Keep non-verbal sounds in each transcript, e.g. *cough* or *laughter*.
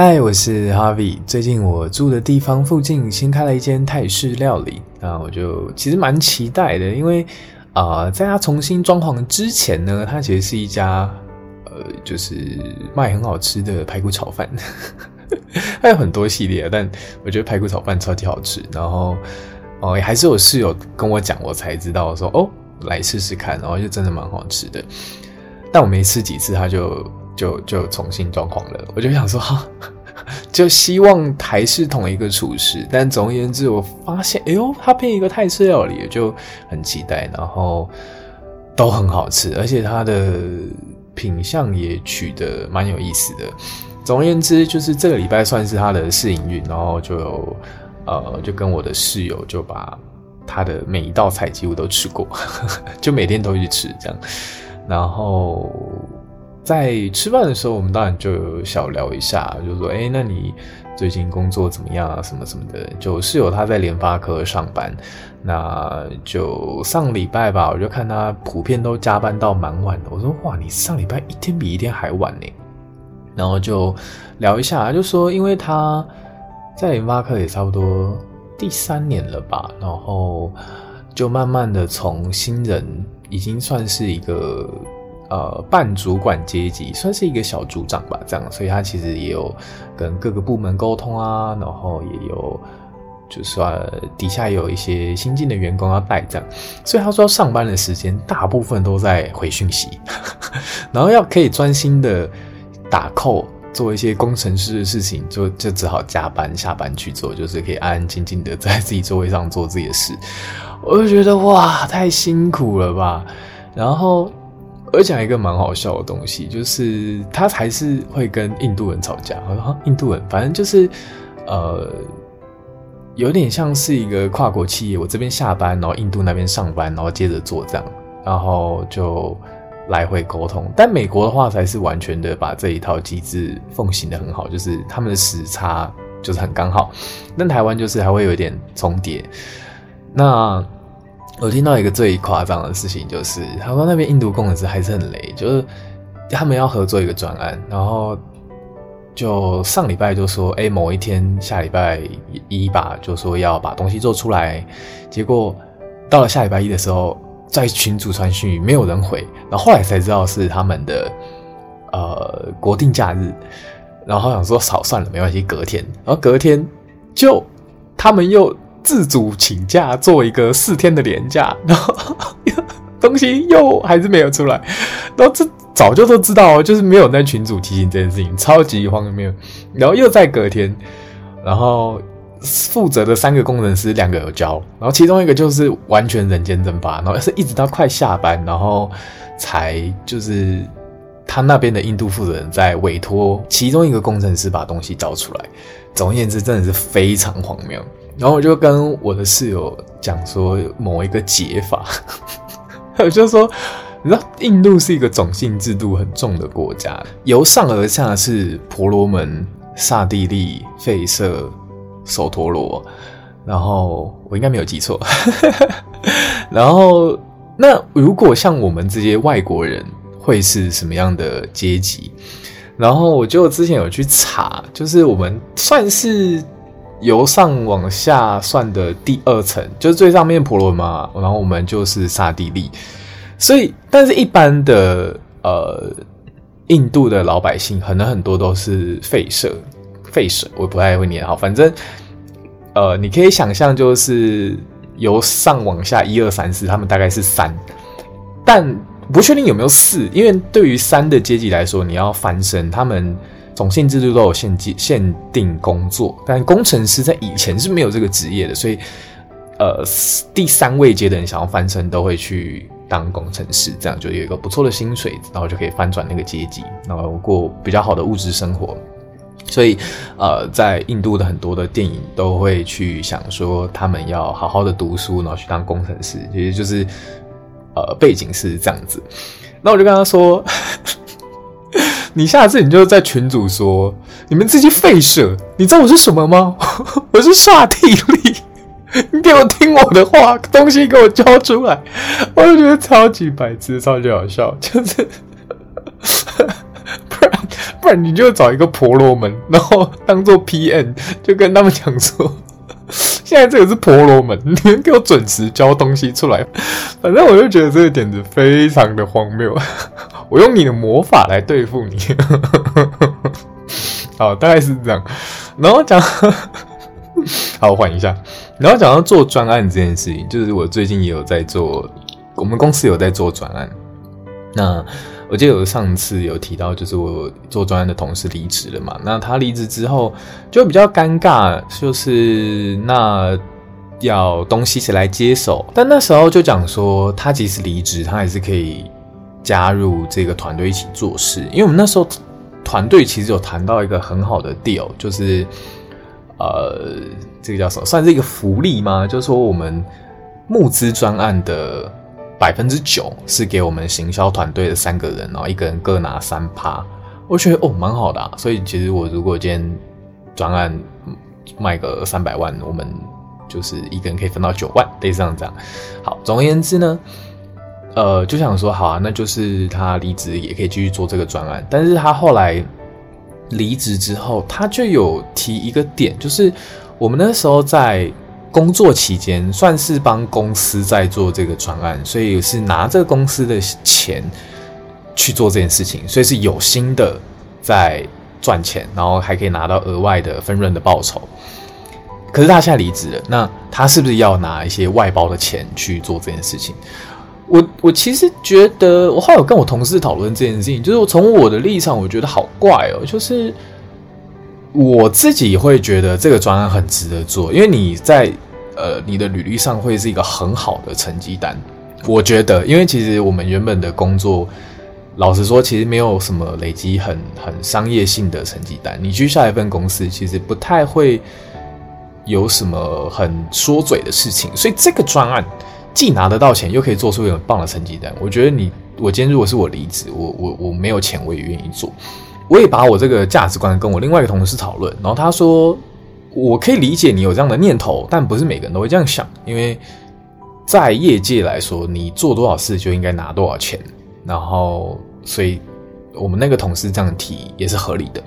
嗨，我是 Harvie。最近我住的地方附近新开了一间泰式料理，那我就其实蛮期待的，因为啊、在它重新装潢之前呢，它其实是一家呃，就是卖很好吃的排骨炒饭。*laughs* 它有很多系列，但我觉得排骨炒饭超级好吃。然后哦，也还是有室友跟我讲，我才知道说哦，来试试看，然后就真的蛮好吃的。但我没吃几次，它就。就就重新装潢了，我就想说，*laughs* 就希望还是同一个厨师，但总而言之，我发现，哎呦，他变一个泰式料理，就很期待，然后都很好吃，而且他的品相也取得蛮有意思的。总而言之，就是这个礼拜算是他的试营运，然后就呃，就跟我的室友就把他的每一道菜几乎都吃过，*laughs* 就每天都去吃这样，然后。在吃饭的时候，我们当然就小聊一下，就说：“哎，那你最近工作怎么样啊？什么什么的。”就室友他在联发科上班，那就上礼拜吧，我就看他普遍都加班到蛮晚的。我说：“哇，你上礼拜一天比一天还晚呢。”然后就聊一下，就说因为他在联发科也差不多第三年了吧，然后就慢慢的从新人已经算是一个。呃，半主管阶级算是一个小组长吧，这样，所以他其实也有跟各个部门沟通啊，然后也有就算底下有一些新进的员工要带这样，所以他说上班的时间大部分都在回讯息，*laughs* 然后要可以专心的打扣做一些工程师的事情，就就只好加班下班去做，就是可以安安静静的在自己座位上做自己的事，我就觉得哇，太辛苦了吧，然后。而讲一个蛮好笑的东西，就是他还是会跟印度人吵架。我说印度人，反正就是呃，有点像是一个跨国企业，我这边下班，然后印度那边上班，然后接着做这样，然后就来回沟通。但美国的话才是完全的把这一套机制奉行得很好，就是他们的时差就是很刚好。但台湾就是还会有一点重叠。那。我听到一个最夸张的事情，就是他说那边印度工程师还是很雷，就是他们要合作一个专案，然后就上礼拜就说，哎，某一天下礼拜一吧，就说要把东西做出来，结果到了下礼拜一的时候，在群组传讯没有人回，然后后来才知道是他们的呃国定假日，然后想说少算了，没关系，隔天，然后隔天就他们又。自主请假做一个四天的连假，然后东西又还是没有出来，然后这早就都知道，就是没有那群主提醒这件事情，超级荒谬。然后又在隔天，然后负责的三个工程师两个有交，然后其中一个就是完全人间蒸发，然后是一直到快下班，然后才就是他那边的印度负责人在委托其中一个工程师把东西交出来。总而言之，真的是非常荒谬。然后我就跟我的室友讲说某一个解法，我 *laughs* 就说，你知道印度是一个种姓制度很重的国家，由上而下是婆罗门、刹帝利、吠舍、首陀罗，然后我应该没有记错，*laughs* 然后那如果像我们这些外国人会是什么样的阶级？然后我就之前有去查，就是我们算是。由上往下算的第二层，就是最上面婆罗门嘛，然后我们就是刹帝利，所以，但是一般的呃，印度的老百姓可能很多都是吠舍，吠舍我不太会念好，反正呃，你可以想象就是由上往下一二三四，他们大概是三，但不确定有没有四，因为对于三的阶级来说，你要翻身，他们。种姓制度都有限限定工作，但工程师在以前是没有这个职业的，所以，呃，第三位阶的人想要翻身都会去当工程师，这样就有一个不错的薪水，然后就可以翻转那个阶级，然后过比较好的物质生活。所以，呃，在印度的很多的电影都会去想说，他们要好好的读书，然后去当工程师，其实就是，呃，背景是这样子。那我就跟他说。*laughs* 你下次你就在群主说，你们这些废舍，你知道我是什么吗？*laughs* 我是刹帝利，你给我听我的话，东西给我交出来。我就觉得超级白痴，超级好笑，*laughs* 就是不然不然你就找一个婆罗门，然后当做 P N，就跟他们讲说，*laughs* 现在这个是婆罗门，*laughs* 你们给我准时交东西出来。反正我就觉得这个点子非常的荒谬，*laughs* 我用你的魔法来对付你。好，大概是这样。然后讲，好，我换一下。然后讲到做专案这件事情，就是我最近也有在做，我们公司有在做专案。那我记得我上次有提到，就是我做专案的同事离职了嘛。那他离职之后就比较尴尬，就是那要东西谁来接手？但那时候就讲说，他即使离职，他还是可以加入这个团队一起做事，因为我们那时候。团队其实有谈到一个很好的 deal，就是呃，这个叫什么？算是一个福利吗？就是说我们募资专案的百分之九是给我们行销团队的三个人，然后一个人各拿三趴。我觉得哦，蛮好的啊。所以其实我如果今天专案卖个三百万，我们就是一个人可以分到九万，类似这样这样。好，总而言之呢。呃，就想说好啊，那就是他离职也可以继续做这个专案。但是他后来离职之后，他就有提一个点，就是我们那时候在工作期间，算是帮公司在做这个专案，所以是拿这公司的钱去做这件事情，所以是有心的在赚钱，然后还可以拿到额外的分润的报酬。可是他现在离职了，那他是不是要拿一些外包的钱去做这件事情？我我其实觉得，我后来有跟我同事讨论这件事情，就是我从我的立场，我觉得好怪哦。就是我自己会觉得这个专案很值得做，因为你在呃你的履历上会是一个很好的成绩单。我觉得，因为其实我们原本的工作，老实说，其实没有什么累积很很商业性的成绩单。你去下一份公司，其实不太会有什么很说嘴的事情，所以这个专案。既拿得到钱，又可以做出很棒的成绩单，我觉得你，我今天如果是我离职，我我我没有钱，我也愿意做。我也把我这个价值观跟我另外一个同事讨论，然后他说，我可以理解你有这样的念头，但不是每个人都会这样想，因为在业界来说，你做多少事就应该拿多少钱，然后所以我们那个同事这样提也是合理的。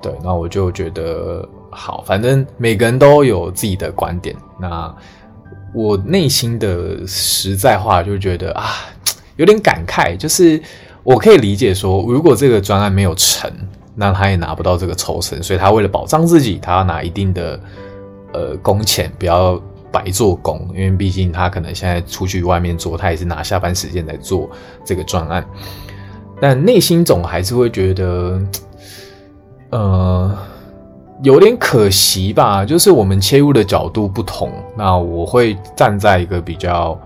对，那我就觉得好，反正每个人都有自己的观点，那。我内心的实在话就觉得啊，有点感慨，就是我可以理解说，如果这个专案没有成，那他也拿不到这个抽成，所以他为了保障自己，他要拿一定的呃工钱，不要白做工，因为毕竟他可能现在出去外面做，他也是拿下班时间来做这个专案，但内心总还是会觉得，呃。有点可惜吧，就是我们切入的角度不同。那我会站在一个比较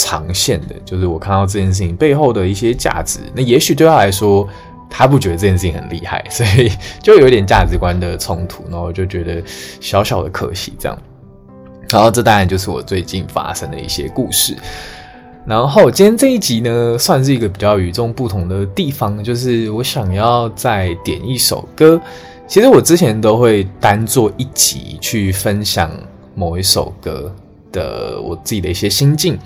长线的，就是我看到这件事情背后的一些价值。那也许对他来说，他不觉得这件事情很厉害，所以就有点价值观的冲突。然后我就觉得小小的可惜这样。然后这当然就是我最近发生的一些故事。然后今天这一集呢，算是一个比较与众不同的地方，就是我想要再点一首歌。其实我之前都会单做一集去分享某一首歌的我自己的一些心境，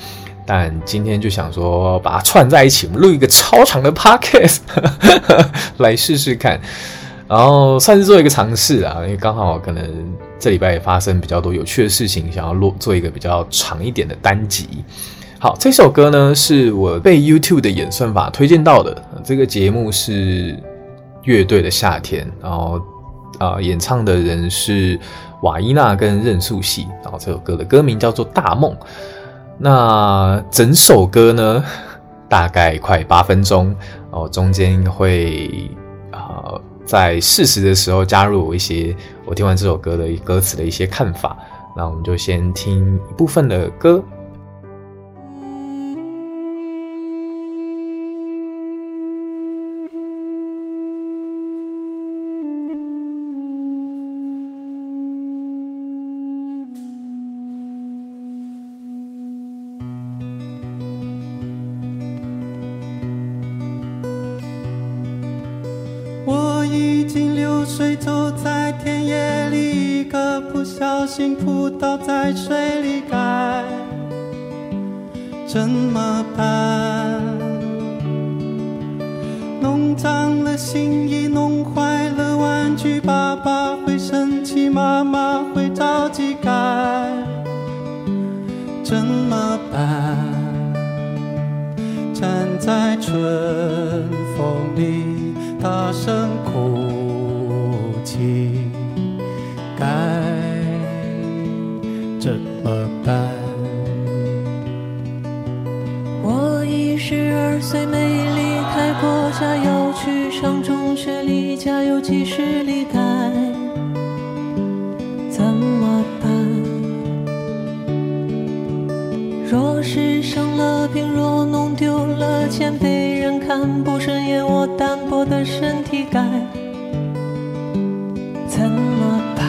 但今天就想说把它串在一起，我们录一个超长的 podcast *laughs* 来试试看，然后算是做一个尝试啊，因为刚好可能这礼拜也发生比较多有趣的事情，想要录做一个比较长一点的单集。好，这首歌呢是我被 YouTube 的演算法推荐到的，这个节目是乐队的夏天，然后。啊、演唱的人是瓦伊娜跟任素汐，然后这首歌的歌名叫做《大梦》。那整首歌呢，*laughs* 大概快八分钟哦，中间会啊、呃，在适时的时候加入一些我听完这首歌的歌词的一些看法。那我们就先听一部分的歌。不小心扑倒在水里，该怎么办？弄脏了新衣，弄坏了玩具，爸爸会生气，妈妈会着急，该怎么办？站在春风里，大声。十二岁，没离开过家，要去上中学，离家有几十里，该。钱被人看不顺眼，我单薄的身体该怎么办？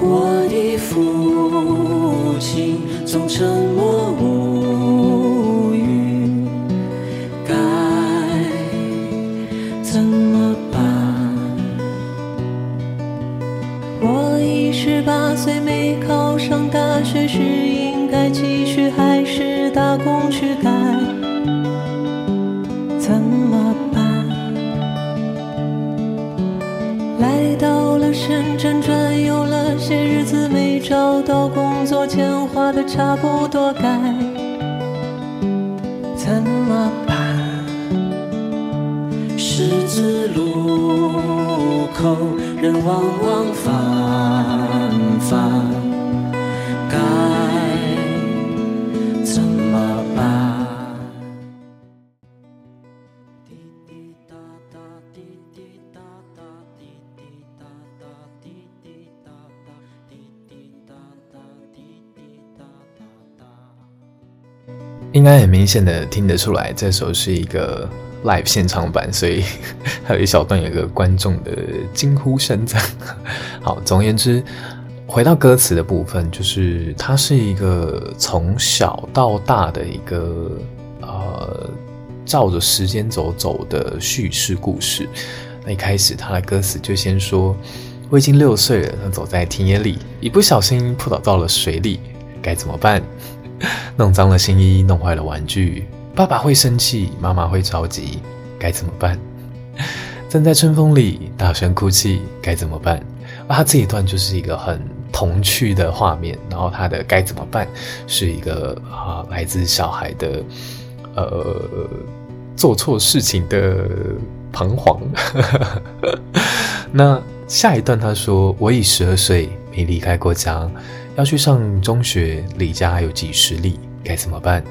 我的父亲总沉默八岁，没考上大学是应该继续还是打工去改？怎么办？来到了深圳，转悠了些日子，没？找到工作，钱花的差不多，该怎么办？十字路口，人往往繁应该很明显的听得出来，这首是一个 live 现场版，所以 *laughs* 还有一小段有一个观众的惊呼声在。*laughs* 好，总而言之，回到歌词的部分，就是它是一个从小到大的一个呃，照着时间走走的叙事故事。那一开始，他的歌词就先说：“我已经六岁了，他走在田野里，一不小心扑倒到了水里，该怎么办？” *laughs* 弄脏了新衣，弄坏了玩具，爸爸会生气，妈妈会着急，该怎么办？*laughs* 站在春风里，大声哭泣，该怎么办？啊，他这一段就是一个很童趣的画面，然后他的该怎么办是一个啊，来自小孩的呃做错事情的彷徨。*laughs* 那下一段他说：“我已十二岁，没离开过家。”要去上中学，离家有几十里，该怎么办？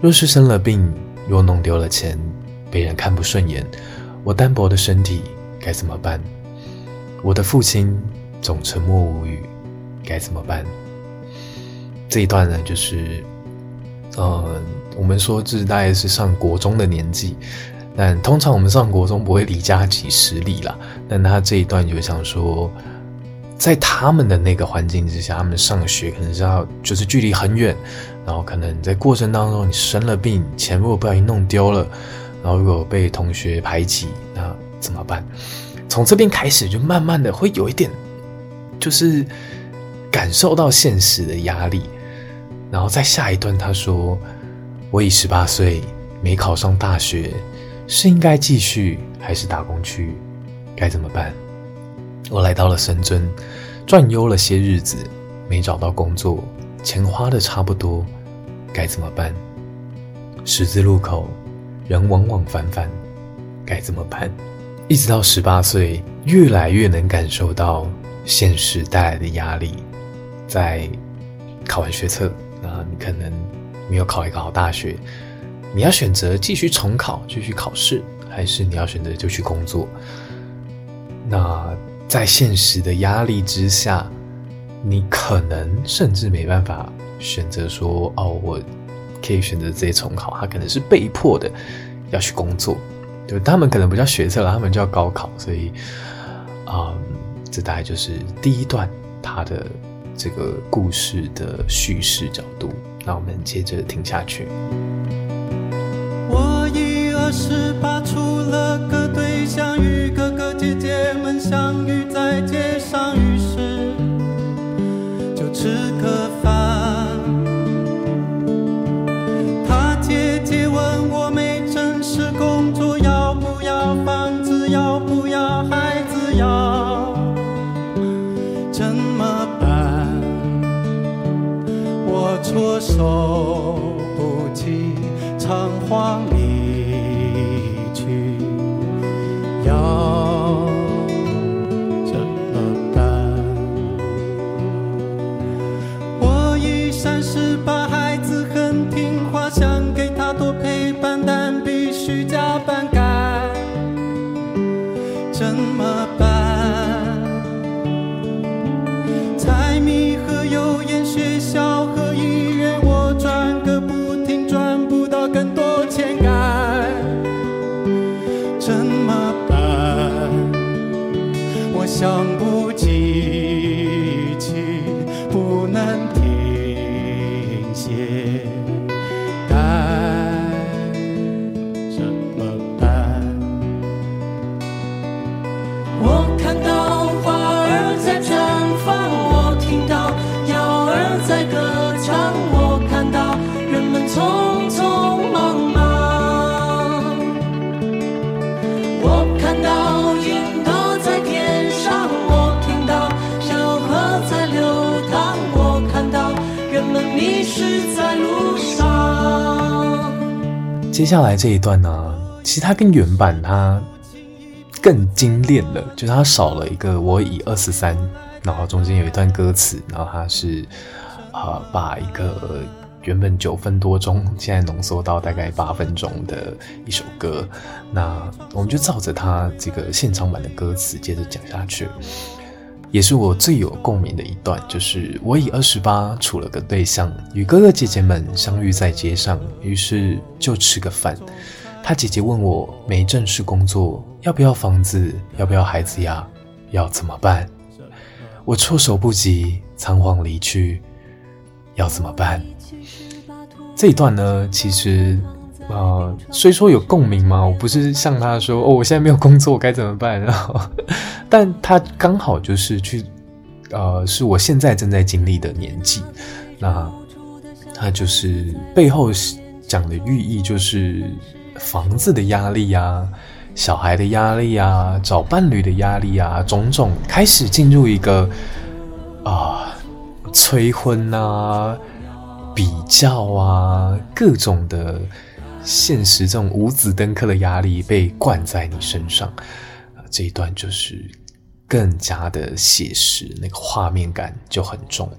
若是生了病，若弄丢了钱，被人看不顺眼，我单薄的身体该怎么办？我的父亲总沉默无语，该怎么办？这一段呢，就是，呃，我们说这大概是上国中的年纪，但通常我们上国中不会离家几十里啦，但他这一段就想说。在他们的那个环境之下，他们上学可能是要就是距离很远，然后可能在过程当中你生了病，钱如果不小心弄丢了，然后如果被同学排挤，那怎么办？从这边开始就慢慢的会有一点，就是感受到现实的压力。然后在下一段他说：“我已十八岁，没考上大学，是应该继续还是打工去？该怎么办？”我来到了深圳，转悠了些日子，没找到工作，钱花的差不多，该怎么办？十字路口，人往往反反，该怎么办？一直到十八岁，越来越能感受到现实带来的压力。在考完学测，那你可能没有考一个好大学，你要选择继续重考，继续考试，还是你要选择就去工作？那。在现实的压力之下，你可能甚至没办法选择说：“哦，我可以选择直接重考。”他可能是被迫的要去工作，就他们可能不叫学测了，他们叫高考。所以，啊、这大概就是第一段他的这个故事的叙事角度。那我们接着听下去。我已二十八，接下来这一段呢，其实它跟原版它更精炼了，就是它少了一个“我已二十三”，然后中间有一段歌词，然后它是啊、把一个原本九分多钟，现在浓缩到大概八分钟的一首歌，那我们就照着它这个现场版的歌词接着讲下去。也是我最有共鸣的一段，就是我已二十八，处了个对象，与哥哥姐姐们相遇在街上，于是就吃个饭。他姐姐问我没正式工作，要不要房子，要不要孩子呀？要怎么办？我措手不及，仓皇离去，要怎么办？这一段呢，其实。呃，虽说有共鸣嘛，我不是向他说哦，我现在没有工作我该怎么办？然后，*laughs* 但他刚好就是去，呃，是我现在正在经历的年纪，那他就是背后讲的寓意就是房子的压力呀，小孩的压力呀，找伴侣的压力呀，种种开始进入一个啊、催婚啊、比较啊各种的。现实这种五子登科的压力被灌在你身上，啊，这一段就是更加的写实，那个画面感就很重。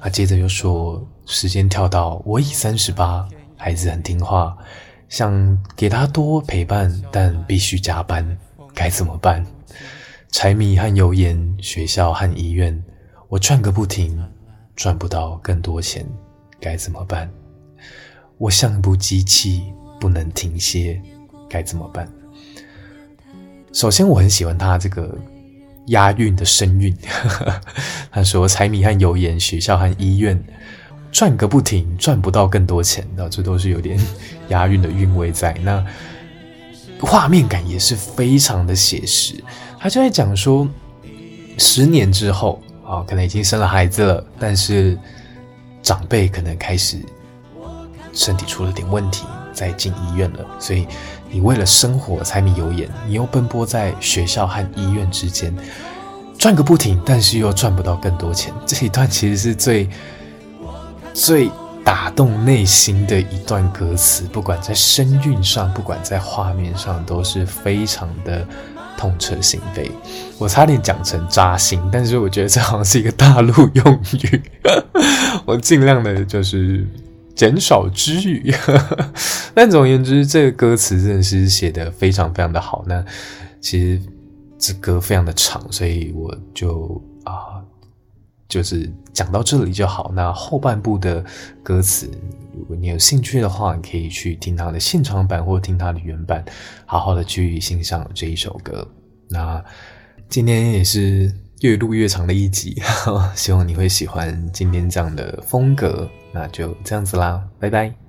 啊，接着又说，时间跳到我已三十八，孩子很听话，想给他多陪伴，但必须加班，该怎么办？柴米和油盐，学校和医院，我赚个不停，赚不到更多钱，该怎么办？我像一部机器，不能停歇，该怎么办？首先，我很喜欢他这个押韵的声韵。*laughs* 他说：“柴米和油盐，学校和医院，赚个不停，赚不到更多钱。”的这都是有点押韵的韵味在。那画面感也是非常的写实。他就在讲说，十年之后啊，可能已经生了孩子了，但是长辈可能开始。身体出了点问题，再进医院了。所以你为了生活柴米油盐，你又奔波在学校和医院之间，赚个不停，但是又赚不到更多钱。*laughs* 这一段其实是最最打动内心的一段歌词，不管在声韵上，不管在画面上，都是非常的痛彻心扉。我差点讲成扎心，但是我觉得这好像是一个大陆用语，*laughs* 我尽量的就是。减少之语，*laughs* 但总而言之，这个歌词真的是写得非常非常的好。那其实这歌非常的长，所以我就啊、就是讲到这里就好。那后半部的歌词，如果你有兴趣的话，你可以去听他的现场版或听他的原版，好好的去欣赏这一首歌。那今天也是越录越长的一集，*laughs* 希望你会喜欢今天这样的风格。那就这样子啦，拜拜。